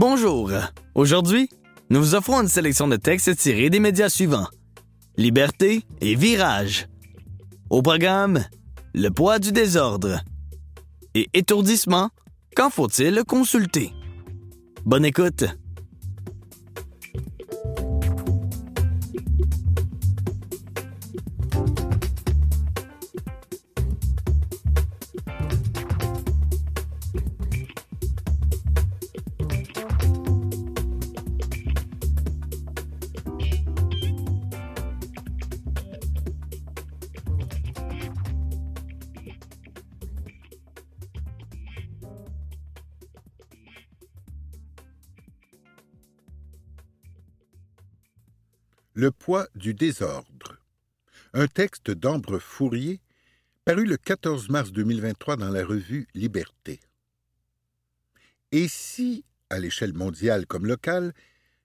Bonjour. Aujourd'hui, nous vous offrons une sélection de textes tirés des médias suivants. Liberté et Virage. Au programme, Le poids du désordre. Et étourdissement, quand faut-il consulter? Bonne écoute. Le poids du désordre. Un texte d'Ambre Fourier paru le 14 mars 2023 dans la revue Liberté. Et si, à l'échelle mondiale comme locale,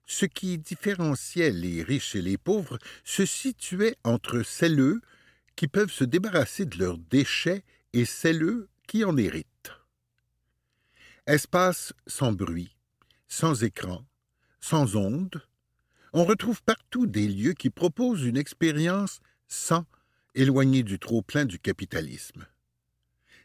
ce qui différenciait les riches et les pauvres se situait entre celles qui peuvent se débarrasser de leurs déchets et celles qui en héritent? Espace sans bruit, sans écran, sans ondes, on retrouve partout des lieux qui proposent une expérience sans éloignée du trop-plein du capitalisme.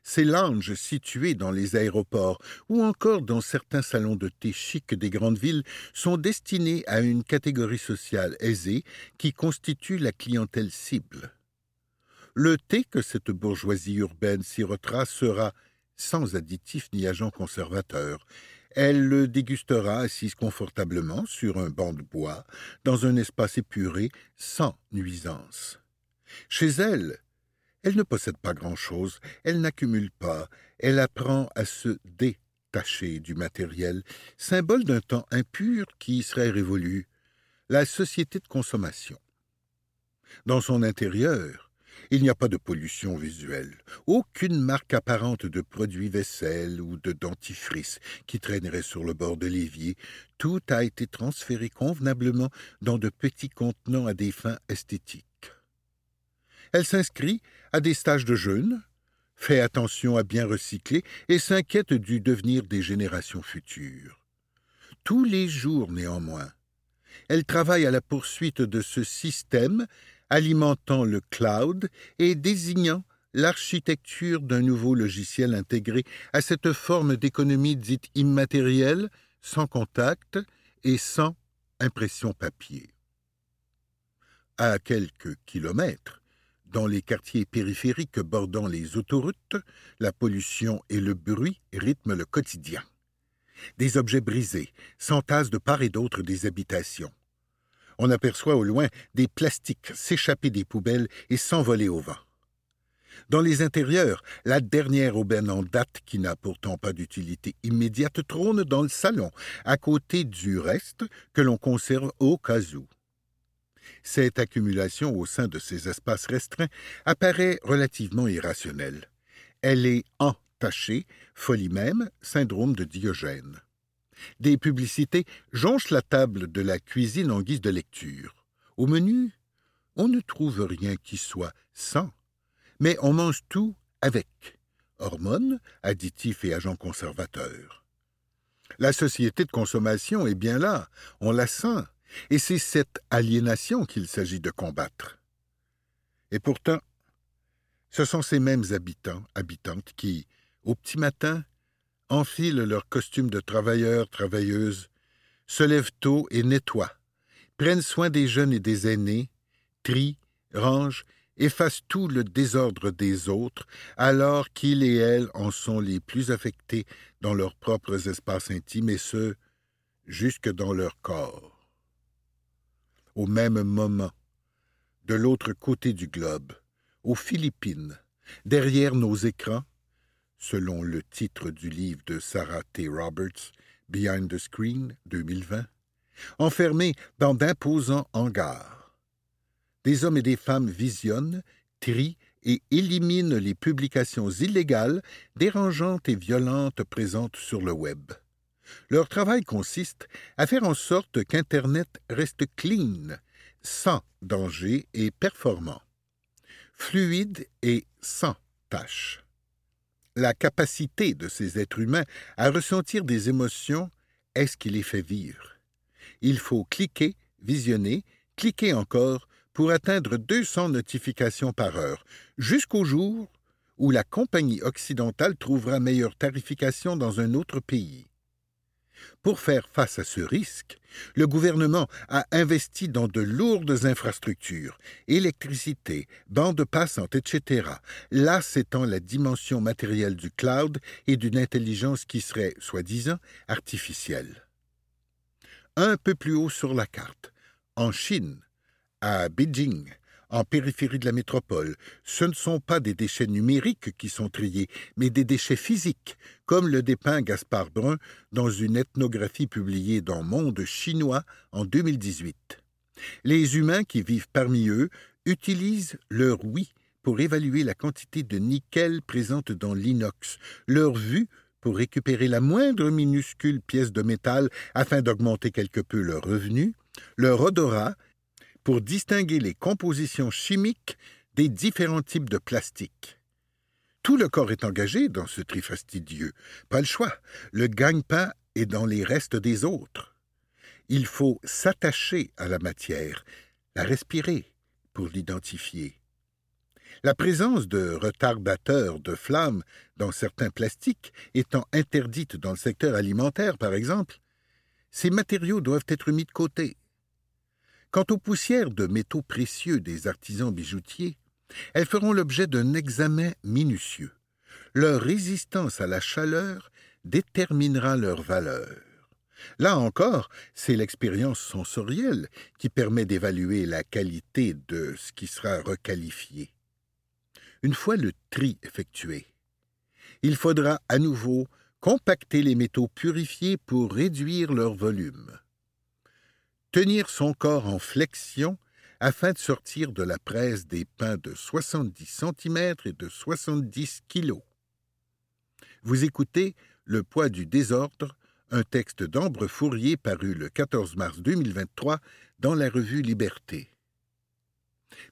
Ces lounges situés dans les aéroports ou encore dans certains salons de thé chics des grandes villes sont destinés à une catégorie sociale aisée qui constitue la clientèle cible. Le thé que cette bourgeoisie urbaine s'y retrace sera sans additifs ni agents conservateurs, elle le dégustera assise confortablement sur un banc de bois, dans un espace épuré, sans nuisance. Chez elle, elle ne possède pas grand-chose, elle n'accumule pas, elle apprend à se détacher du matériel, symbole d'un temps impur qui serait révolu, la société de consommation. Dans son intérieur, il n'y a pas de pollution visuelle, aucune marque apparente de produits vaisselle ou de dentifrice qui traînerait sur le bord de l'évier. Tout a été transféré convenablement dans de petits contenants à des fins esthétiques. Elle s'inscrit à des stages de jeûne, fait attention à bien recycler et s'inquiète du devenir des générations futures. Tous les jours, néanmoins, elle travaille à la poursuite de ce système alimentant le cloud et désignant l'architecture d'un nouveau logiciel intégré à cette forme d'économie dite immatérielle, sans contact et sans impression papier. À quelques kilomètres, dans les quartiers périphériques bordant les autoroutes, la pollution et le bruit rythment le quotidien. Des objets brisés s'entassent de part et d'autre des habitations. On aperçoit au loin des plastiques s'échapper des poubelles et s'envoler au vent. Dans les intérieurs, la dernière aubaine en date, qui n'a pourtant pas d'utilité immédiate, trône dans le salon, à côté du reste que l'on conserve au cas où. Cette accumulation au sein de ces espaces restreints apparaît relativement irrationnelle. Elle est entachée, folie même, syndrome de Diogène. Des publicités jonchent la table de la cuisine en guise de lecture. Au menu, on ne trouve rien qui soit sans, mais on mange tout avec hormones, additifs et agents conservateurs. La société de consommation est bien là, on la sent, et c'est cette aliénation qu'il s'agit de combattre. Et pourtant, ce sont ces mêmes habitants, habitantes qui, au petit matin, enfilent leurs costumes de travailleurs, travailleuses, se lèvent tôt et nettoient, prennent soin des jeunes et des aînés, trient, rangent, effacent tout le désordre des autres, alors qu'ils et elles en sont les plus affectés dans leurs propres espaces intimes, et ce, jusque dans leur corps. Au même moment, de l'autre côté du globe, aux Philippines, derrière nos écrans, selon le titre du livre de Sarah T. Roberts, Behind the Screen 2020, enfermés dans d'imposants hangars. Des hommes et des femmes visionnent, trient et éliminent les publications illégales, dérangeantes et violentes présentes sur le web. Leur travail consiste à faire en sorte qu'Internet reste clean, sans danger et performant, fluide et sans tâches la capacité de ces êtres humains à ressentir des émotions est-ce qui les fait vivre? Il faut cliquer, visionner, cliquer encore pour atteindre 200 notifications par heure, jusqu'au jour où la compagnie occidentale trouvera meilleure tarification dans un autre pays. Pour faire face à ce risque, le gouvernement a investi dans de lourdes infrastructures, électricité, bandes passantes, etc. Là s'étend la dimension matérielle du cloud et d'une intelligence qui serait, soi-disant, artificielle. Un peu plus haut sur la carte, en Chine, à Beijing, en périphérie de la métropole, ce ne sont pas des déchets numériques qui sont triés, mais des déchets physiques, comme le dépeint Gaspard Brun dans une ethnographie publiée dans Monde chinois en 2018. Les humains qui vivent parmi eux utilisent leur oui pour évaluer la quantité de nickel présente dans l'inox, leur vue pour récupérer la moindre minuscule pièce de métal afin d'augmenter quelque peu leur revenu, leur odorat pour distinguer les compositions chimiques des différents types de plastique. Tout le corps est engagé dans ce tri fastidieux. Pas le choix. Le gagne-pain est dans les restes des autres. Il faut s'attacher à la matière, la respirer pour l'identifier. La présence de retardateurs de flammes dans certains plastiques étant interdite dans le secteur alimentaire, par exemple, ces matériaux doivent être mis de côté. Quant aux poussières de métaux précieux des artisans bijoutiers, elles feront l'objet d'un examen minutieux. Leur résistance à la chaleur déterminera leur valeur. Là encore, c'est l'expérience sensorielle qui permet d'évaluer la qualité de ce qui sera requalifié. Une fois le tri effectué, il faudra à nouveau compacter les métaux purifiés pour réduire leur volume tenir son corps en flexion afin de sortir de la presse des pains de 70 cm et de 70 kg. Vous écoutez Le poids du désordre, un texte d'Ambre Fourier paru le 14 mars 2023 dans la revue Liberté.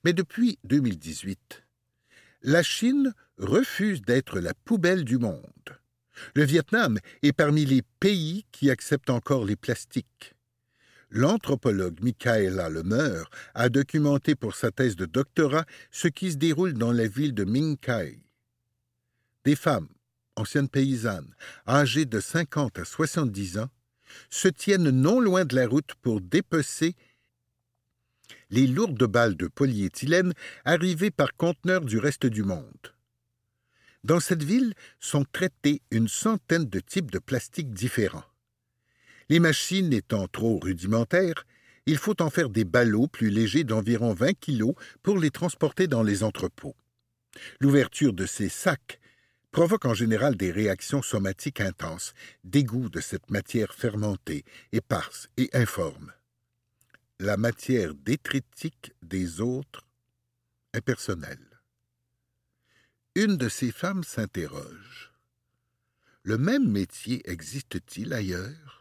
Mais depuis 2018, la Chine refuse d'être la poubelle du monde. Le Vietnam est parmi les pays qui acceptent encore les plastiques l'anthropologue Michaela Lemeur a documenté pour sa thèse de doctorat ce qui se déroule dans la ville de Minkai. Des femmes, anciennes paysannes, âgées de 50 à 70 ans, se tiennent non loin de la route pour dépecer les lourdes balles de polyéthylène arrivées par conteneurs du reste du monde. Dans cette ville sont traités une centaine de types de plastiques différents. Les machines étant trop rudimentaires, il faut en faire des ballots plus légers d'environ 20 kg pour les transporter dans les entrepôts. L'ouverture de ces sacs provoque en général des réactions somatiques intenses, dégoût de cette matière fermentée, éparse et informe. La matière détritique des autres est. Une de ces femmes s'interroge. Le même métier existe-t-il ailleurs?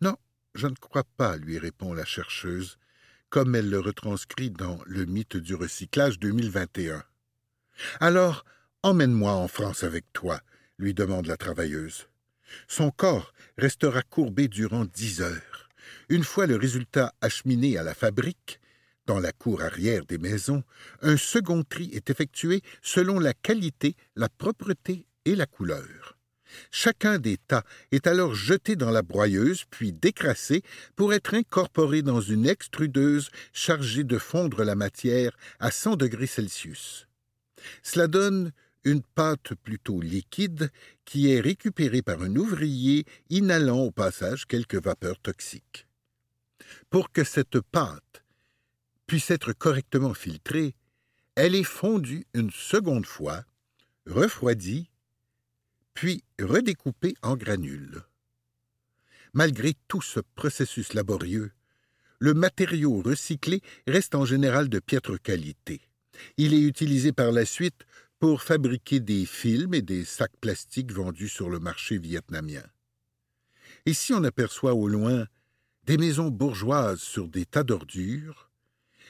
Non, je ne crois pas, lui répond la chercheuse, comme elle le retranscrit dans Le mythe du recyclage 2021. Alors, emmène-moi en France avec toi, lui demande la travailleuse. Son corps restera courbé durant dix heures. Une fois le résultat acheminé à la fabrique, dans la cour arrière des maisons, un second tri est effectué selon la qualité, la propreté et la couleur. Chacun des tas est alors jeté dans la broyeuse, puis décrassé pour être incorporé dans une extrudeuse chargée de fondre la matière à 100 degrés Celsius. Cela donne une pâte plutôt liquide qui est récupérée par un ouvrier inhalant au passage quelques vapeurs toxiques. Pour que cette pâte puisse être correctement filtrée, elle est fondue une seconde fois, refroidie puis redécoupé en granules. Malgré tout ce processus laborieux, le matériau recyclé reste en général de piètre qualité. Il est utilisé par la suite pour fabriquer des films et des sacs plastiques vendus sur le marché vietnamien. Ici on aperçoit au loin des maisons bourgeoises sur des tas d'ordures.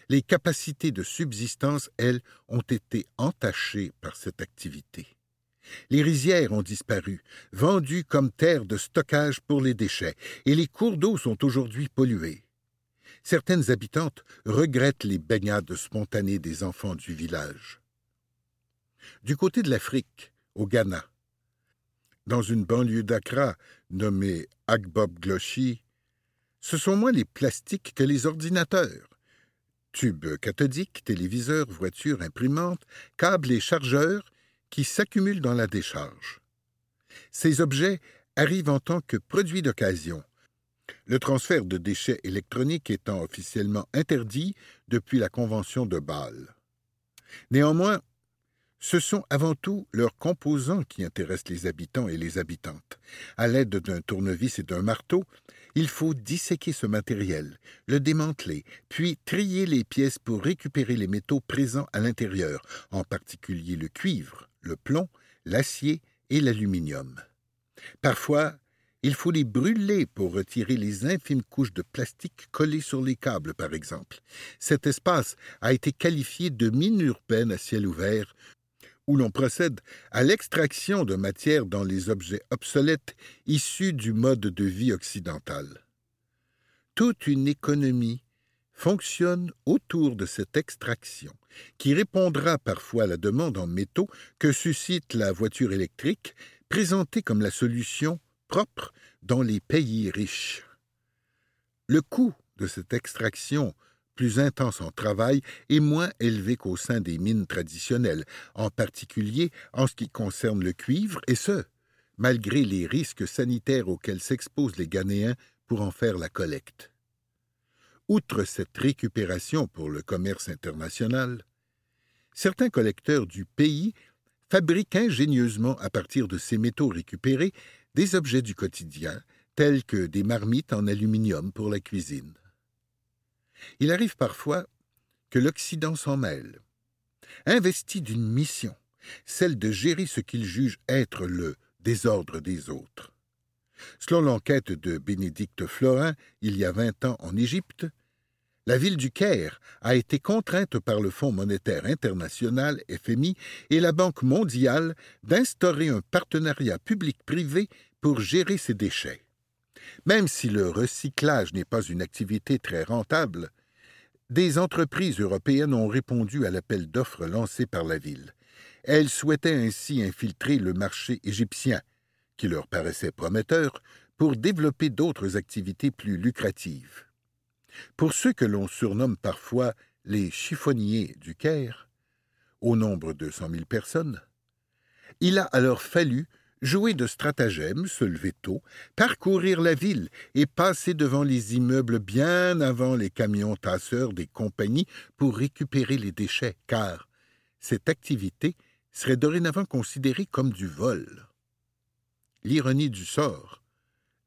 Les capacités de subsistance, elles, ont été entachées par cette activité. Les rizières ont disparu, vendues comme terre de stockage pour les déchets, et les cours d'eau sont aujourd'hui pollués. Certaines habitantes regrettent les baignades spontanées des enfants du village. Du côté de l'Afrique, au Ghana, dans une banlieue d'Accra nommée Agbob Gloshi, ce sont moins les plastiques que les ordinateurs. Tubes cathodiques, téléviseurs, voitures, imprimantes, câbles et chargeurs qui s'accumulent dans la décharge. Ces objets arrivent en tant que produits d'occasion, le transfert de déchets électroniques étant officiellement interdit depuis la Convention de Bâle. Néanmoins, ce sont avant tout leurs composants qui intéressent les habitants et les habitantes. À l'aide d'un tournevis et d'un marteau, il faut disséquer ce matériel, le démanteler, puis trier les pièces pour récupérer les métaux présents à l'intérieur, en particulier le cuivre, le plomb, l'acier et l'aluminium. Parfois, il faut les brûler pour retirer les infimes couches de plastique collées sur les câbles, par exemple. Cet espace a été qualifié de mine urbaine à ciel ouvert, où l'on procède à l'extraction de matière dans les objets obsolètes issus du mode de vie occidental. Toute une économie fonctionne autour de cette extraction, qui répondra parfois à la demande en métaux que suscite la voiture électrique, présentée comme la solution propre dans les pays riches. Le coût de cette extraction plus intense en travail et moins élevé qu'au sein des mines traditionnelles, en particulier en ce qui concerne le cuivre, et ce, malgré les risques sanitaires auxquels s'exposent les Ghanéens pour en faire la collecte. Outre cette récupération pour le commerce international, certains collecteurs du pays fabriquent ingénieusement à partir de ces métaux récupérés des objets du quotidien, tels que des marmites en aluminium pour la cuisine. Il arrive parfois que l'Occident s'en mêle. Investi d'une mission, celle de gérer ce qu'il juge être le désordre des autres. Selon l'enquête de Bénédicte Florin, il y a vingt ans en Égypte, la ville du Caire a été contrainte par le Fonds monétaire international FMI et la Banque mondiale d'instaurer un partenariat public-privé pour gérer ses déchets. Même si le recyclage n'est pas une activité très rentable, des entreprises européennes ont répondu à l'appel d'offres lancé par la ville. Elles souhaitaient ainsi infiltrer le marché égyptien, qui leur paraissait prometteur, pour développer d'autres activités plus lucratives. Pour ceux que l'on surnomme parfois les chiffonniers du Caire, au nombre de cent mille personnes, il a alors fallu jouer de stratagèmes, se lever tôt, parcourir la ville et passer devant les immeubles bien avant les camions tasseurs des compagnies pour récupérer les déchets, car cette activité serait dorénavant considérée comme du vol. L'ironie du sort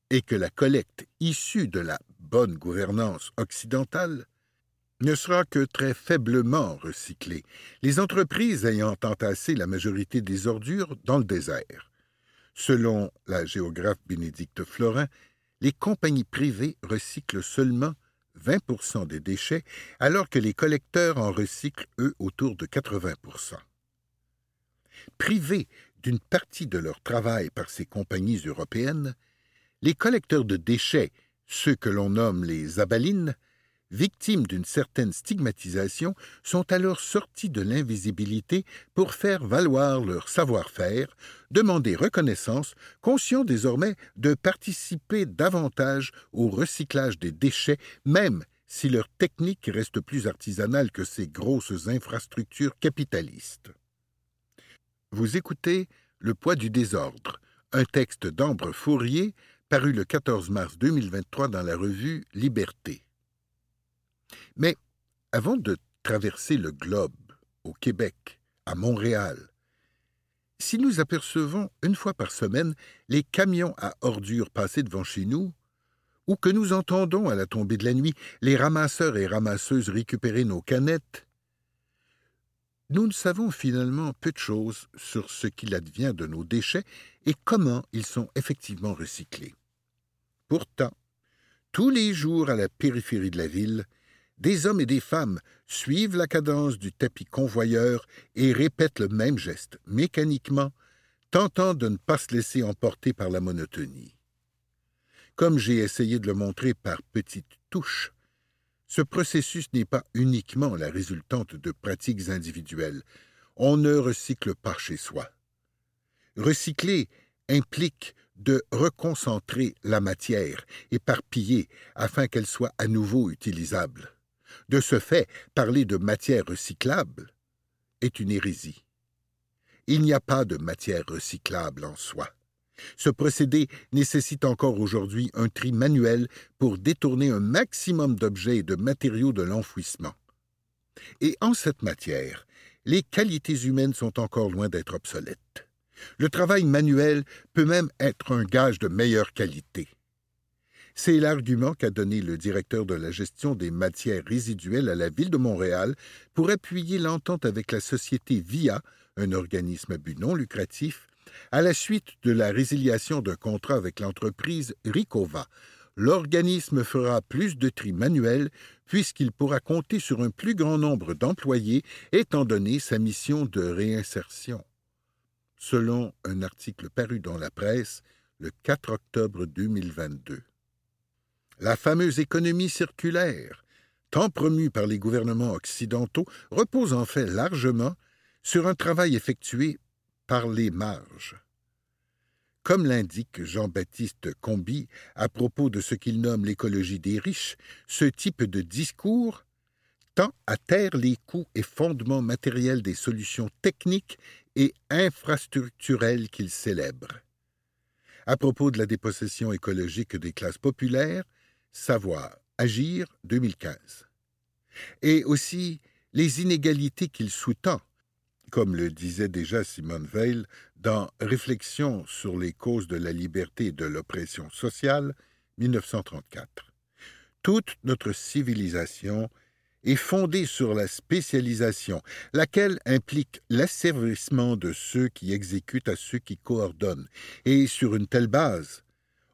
est que la collecte issue de la bonne gouvernance occidentale ne sera que très faiblement recyclée, les entreprises ayant entassé la majorité des ordures dans le désert. Selon la géographe Bénédicte Florin, les compagnies privées recyclent seulement 20 des déchets, alors que les collecteurs en recyclent, eux, autour de 80 Privés d'une partie de leur travail par ces compagnies européennes, les collecteurs de déchets, ceux que l'on nomme les abalines, victimes d'une certaine stigmatisation, sont alors sortis de l'invisibilité pour faire valoir leur savoir-faire, demander reconnaissance, conscients désormais de participer davantage au recyclage des déchets, même si leur technique reste plus artisanale que ces grosses infrastructures capitalistes. Vous écoutez Le poids du désordre, un texte d'Ambre Fourier paru le 14 mars 2023 dans la revue Liberté. Mais avant de traverser le globe, au Québec, à Montréal, si nous apercevons une fois par semaine les camions à ordures passer devant chez nous, ou que nous entendons à la tombée de la nuit les ramasseurs et ramasseuses récupérer nos canettes, nous ne savons finalement peu de choses sur ce qu'il advient de nos déchets et comment ils sont effectivement recyclés. Pourtant, tous les jours à la périphérie de la ville, des hommes et des femmes suivent la cadence du tapis convoyeur et répètent le même geste, mécaniquement, tentant de ne pas se laisser emporter par la monotonie. Comme j'ai essayé de le montrer par petites touches, ce processus n'est pas uniquement la résultante de pratiques individuelles. On ne recycle pas chez soi. Recycler implique de reconcentrer la matière, éparpillée, afin qu'elle soit à nouveau utilisable. De ce fait, parler de matière recyclable est une hérésie. Il n'y a pas de matière recyclable en soi. Ce procédé nécessite encore aujourd'hui un tri manuel pour détourner un maximum d'objets et de matériaux de l'enfouissement. Et en cette matière, les qualités humaines sont encore loin d'être obsolètes. Le travail manuel peut même être un gage de meilleure qualité. C'est l'argument qu'a donné le directeur de la gestion des matières résiduelles à la ville de Montréal pour appuyer l'entente avec la société VIA, un organisme à but non lucratif, à la suite de la résiliation d'un contrat avec l'entreprise Ricova. L'organisme fera plus de tri manuel puisqu'il pourra compter sur un plus grand nombre d'employés étant donné sa mission de réinsertion. Selon un article paru dans la presse le 4 octobre 2022. La fameuse économie circulaire, tant promue par les gouvernements occidentaux, repose en fait largement sur un travail effectué par les marges. Comme l'indique Jean-Baptiste Combi à propos de ce qu'il nomme l'écologie des riches, ce type de discours tend à taire les coûts et fondements matériels des solutions techniques et infrastructurelles qu'il célèbre. À propos de la dépossession écologique des classes populaires, Savoir, Agir 2015. Et aussi les inégalités qu'il sous-tend, comme le disait déjà Simone Veil dans Réflexions sur les causes de la liberté et de l'oppression sociale, 1934. Toute notre civilisation est fondée sur la spécialisation, laquelle implique l'asservissement de ceux qui exécutent à ceux qui coordonnent, et sur une telle base,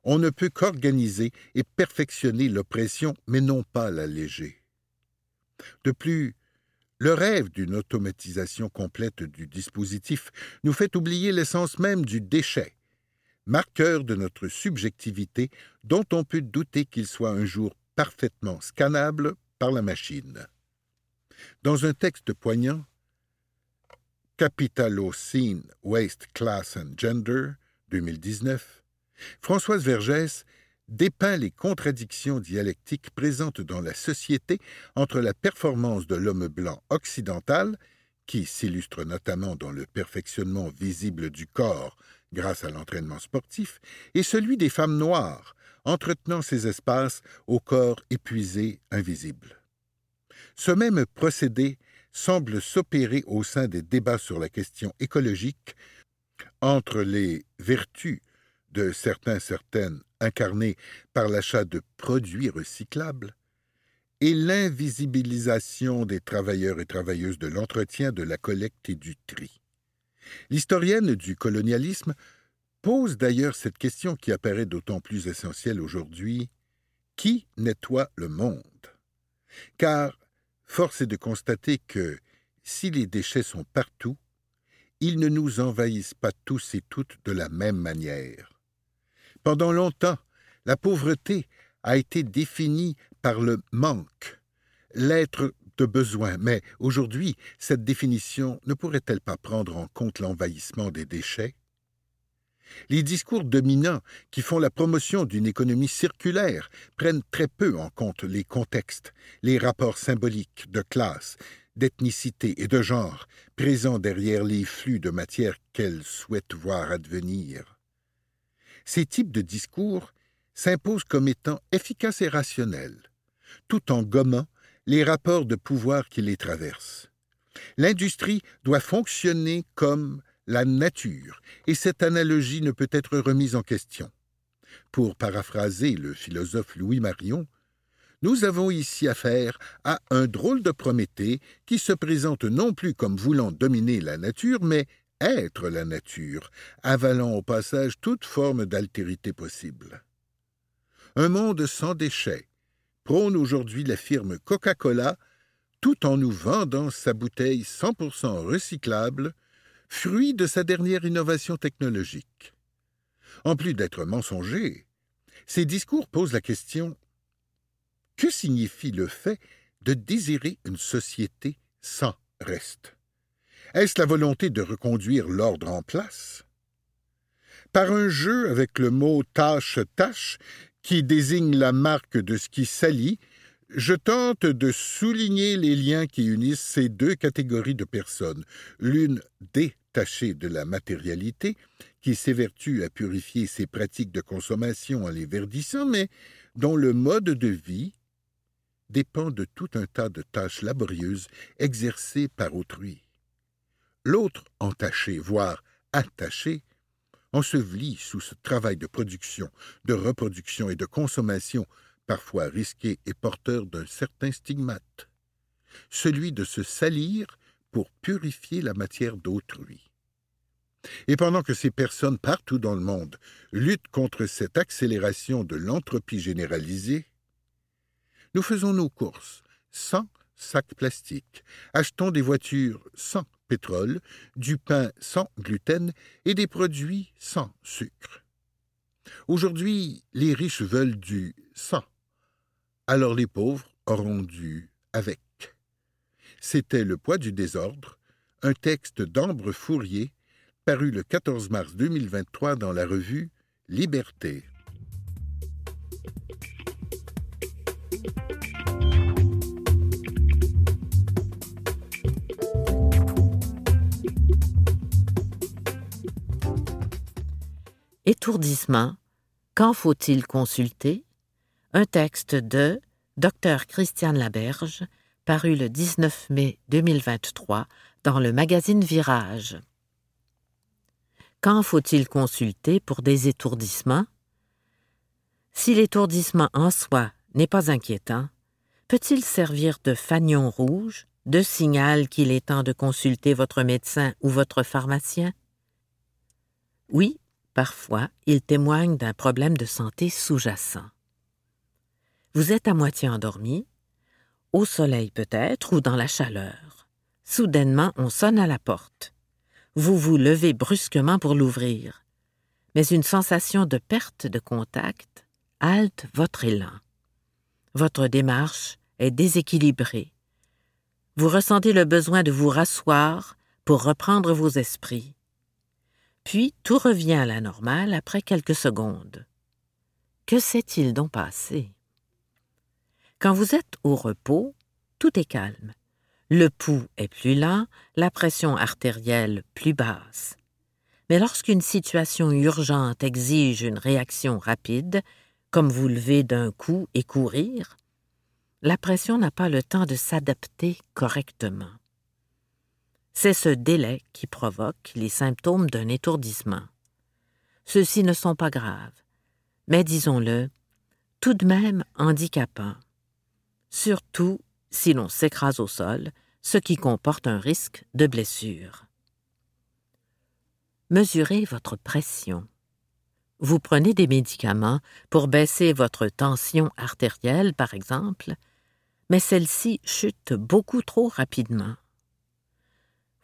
on ne peut qu'organiser et perfectionner l'oppression, mais non pas l'alléger. De plus, le rêve d'une automatisation complète du dispositif nous fait oublier l'essence même du déchet, marqueur de notre subjectivité dont on peut douter qu'il soit un jour parfaitement scannable par la machine. Dans un texte poignant, Capitalocene, Waste, Class and Gender, 2019, Françoise Vergès dépeint les contradictions dialectiques présentes dans la société entre la performance de l'homme blanc occidental, qui s'illustre notamment dans le perfectionnement visible du corps grâce à l'entraînement sportif, et celui des femmes noires, entretenant ces espaces au corps épuisé, invisible. Ce même procédé semble s'opérer au sein des débats sur la question écologique entre les vertus de certains certaines incarnées par l'achat de produits recyclables, et l'invisibilisation des travailleurs et travailleuses de l'entretien, de la collecte et du tri. L'historienne du colonialisme pose d'ailleurs cette question qui apparaît d'autant plus essentielle aujourd'hui qui nettoie le monde? Car force est de constater que si les déchets sont partout, ils ne nous envahissent pas tous et toutes de la même manière. Pendant longtemps, la pauvreté a été définie par le manque, l'être de besoin, mais aujourd'hui, cette définition ne pourrait-elle pas prendre en compte l'envahissement des déchets? Les discours dominants qui font la promotion d'une économie circulaire prennent très peu en compte les contextes, les rapports symboliques de classe, d'ethnicité et de genre présents derrière les flux de matière qu'elles souhaitent voir advenir. Ces types de discours s'imposent comme étant efficaces et rationnels, tout en gommant les rapports de pouvoir qui les traversent. L'industrie doit fonctionner comme la nature, et cette analogie ne peut être remise en question. Pour paraphraser le philosophe Louis Marion, nous avons ici affaire à un drôle de Prométhée qui se présente non plus comme voulant dominer la nature, mais être la nature, avalant au passage toute forme d'altérité possible. Un monde sans déchets prône aujourd'hui la firme Coca-Cola tout en nous vendant sa bouteille 100% recyclable fruit de sa dernière innovation technologique. En plus d'être mensongers, ces discours posent la question que signifie le fait de désirer une société sans reste? Est-ce la volonté de reconduire l'ordre en place? Par un jeu avec le mot tâche-tâche, qui désigne la marque de ce qui s'allie, je tente de souligner les liens qui unissent ces deux catégories de personnes, l'une détachée de la matérialité, qui s'évertue à purifier ses pratiques de consommation en les verdissant, mais dont le mode de vie dépend de tout un tas de tâches laborieuses exercées par autrui. L'autre entaché, voire attaché, enseveli sous ce travail de production, de reproduction et de consommation parfois risqué et porteur d'un certain stigmate, celui de se salir pour purifier la matière d'autrui. Et pendant que ces personnes partout dans le monde luttent contre cette accélération de l'entropie généralisée, nous faisons nos courses sans sacs plastiques, achetons des voitures sans pétrole, du pain sans gluten et des produits sans sucre. Aujourd'hui, les riches veulent du sans alors les pauvres auront dû avec. C'était Le poids du désordre, un texte d'Ambre Fourier, paru le 14 mars 2023 dans la revue Liberté. Étourdissement. Quand faut-il consulter? Un texte de Dr Christiane Laberge, paru le 19 mai 2023 dans le magazine Virage. Quand faut-il consulter pour des étourdissements? Si l'étourdissement en soi n'est pas inquiétant, peut-il servir de fanion rouge, de signal qu'il est temps de consulter votre médecin ou votre pharmacien? Oui, parfois, il témoigne d'un problème de santé sous-jacent. Vous êtes à moitié endormi, au soleil peut-être ou dans la chaleur. Soudainement, on sonne à la porte. Vous vous levez brusquement pour l'ouvrir, mais une sensation de perte de contact halte votre élan. Votre démarche est déséquilibrée. Vous ressentez le besoin de vous rasseoir pour reprendre vos esprits. Puis tout revient à la normale après quelques secondes. Que s'est-il donc passé? Quand vous êtes au repos, tout est calme. Le pouls est plus lent, la pression artérielle plus basse. Mais lorsqu'une situation urgente exige une réaction rapide, comme vous lever d'un coup et courir, la pression n'a pas le temps de s'adapter correctement. C'est ce délai qui provoque les symptômes d'un étourdissement. Ceux-ci ne sont pas graves, mais disons-le, tout de même handicapants surtout si l'on s'écrase au sol, ce qui comporte un risque de blessure. Mesurez votre pression. Vous prenez des médicaments pour baisser votre tension artérielle, par exemple, mais celle-ci chute beaucoup trop rapidement.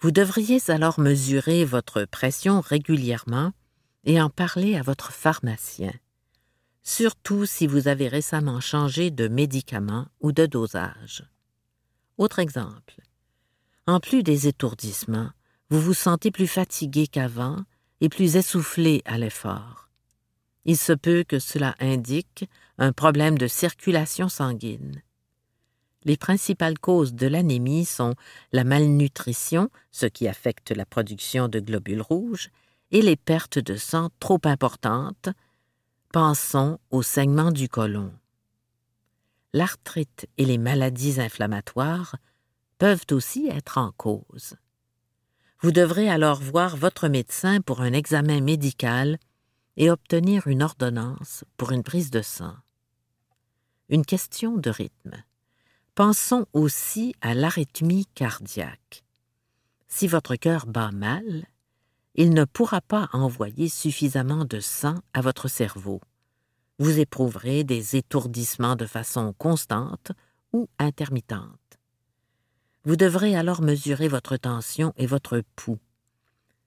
Vous devriez alors mesurer votre pression régulièrement et en parler à votre pharmacien surtout si vous avez récemment changé de médicament ou de dosage. Autre exemple. En plus des étourdissements, vous vous sentez plus fatigué qu'avant et plus essoufflé à l'effort. Il se peut que cela indique un problème de circulation sanguine. Les principales causes de l'anémie sont la malnutrition, ce qui affecte la production de globules rouges, et les pertes de sang trop importantes, Pensons au saignement du côlon. L'arthrite et les maladies inflammatoires peuvent aussi être en cause. Vous devrez alors voir votre médecin pour un examen médical et obtenir une ordonnance pour une prise de sang. Une question de rythme. Pensons aussi à l'arythmie cardiaque. Si votre cœur bat mal, il ne pourra pas envoyer suffisamment de sang à votre cerveau. Vous éprouverez des étourdissements de façon constante ou intermittente. Vous devrez alors mesurer votre tension et votre pouls.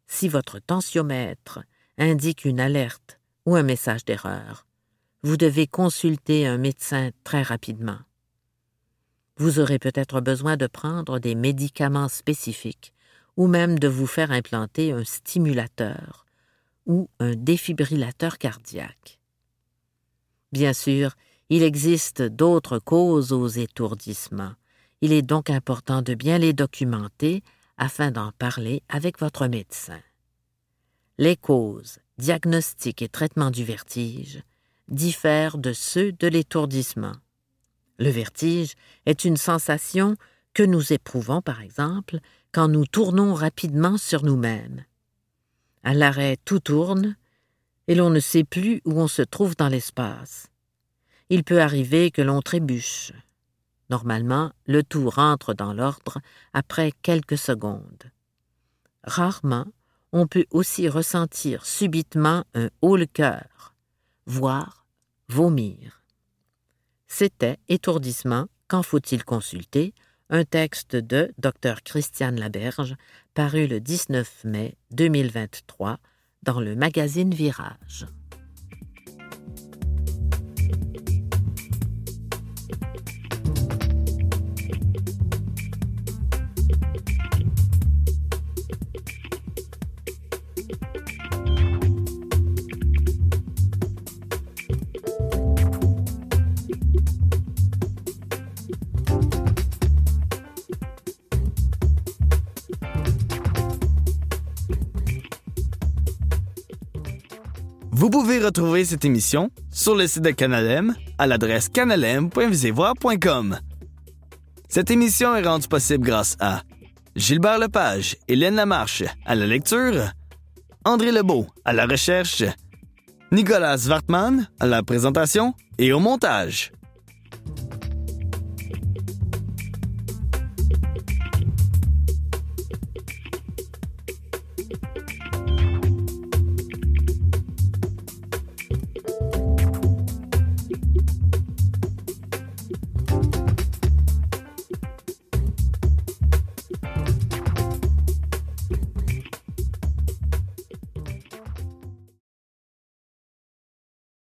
si votre tensiomètre indique une alerte ou un message d'erreur, vous devez consulter un médecin très rapidement. Vous aurez peut-être besoin de prendre des médicaments spécifiques ou même de vous faire implanter un stimulateur ou un défibrillateur cardiaque. Bien sûr, il existe d'autres causes aux étourdissements. Il est donc important de bien les documenter afin d'en parler avec votre médecin. Les causes, diagnostics et traitements du vertige diffèrent de ceux de l'étourdissement. Le vertige est une sensation que nous éprouvons, par exemple, quand nous tournons rapidement sur nous-mêmes. À l'arrêt, tout tourne, et l'on ne sait plus où on se trouve dans l'espace. Il peut arriver que l'on trébuche. Normalement, le tout rentre dans l'ordre après quelques secondes. Rarement, on peut aussi ressentir subitement un haut-le-cœur, voire vomir. C'était Étourdissement, quand faut-il consulter? Un texte de Dr Christiane Laberge, paru le 19 mai 2023 dans le magazine Virage. Vous pouvez retrouver cette émission sur le site de Canalem à l'adresse canalem.visevoir.com. Cette émission est rendue possible grâce à Gilbert Lepage, Hélène Lamarche à la lecture, André Lebeau à la recherche, Nicolas Wartman à la présentation et au montage.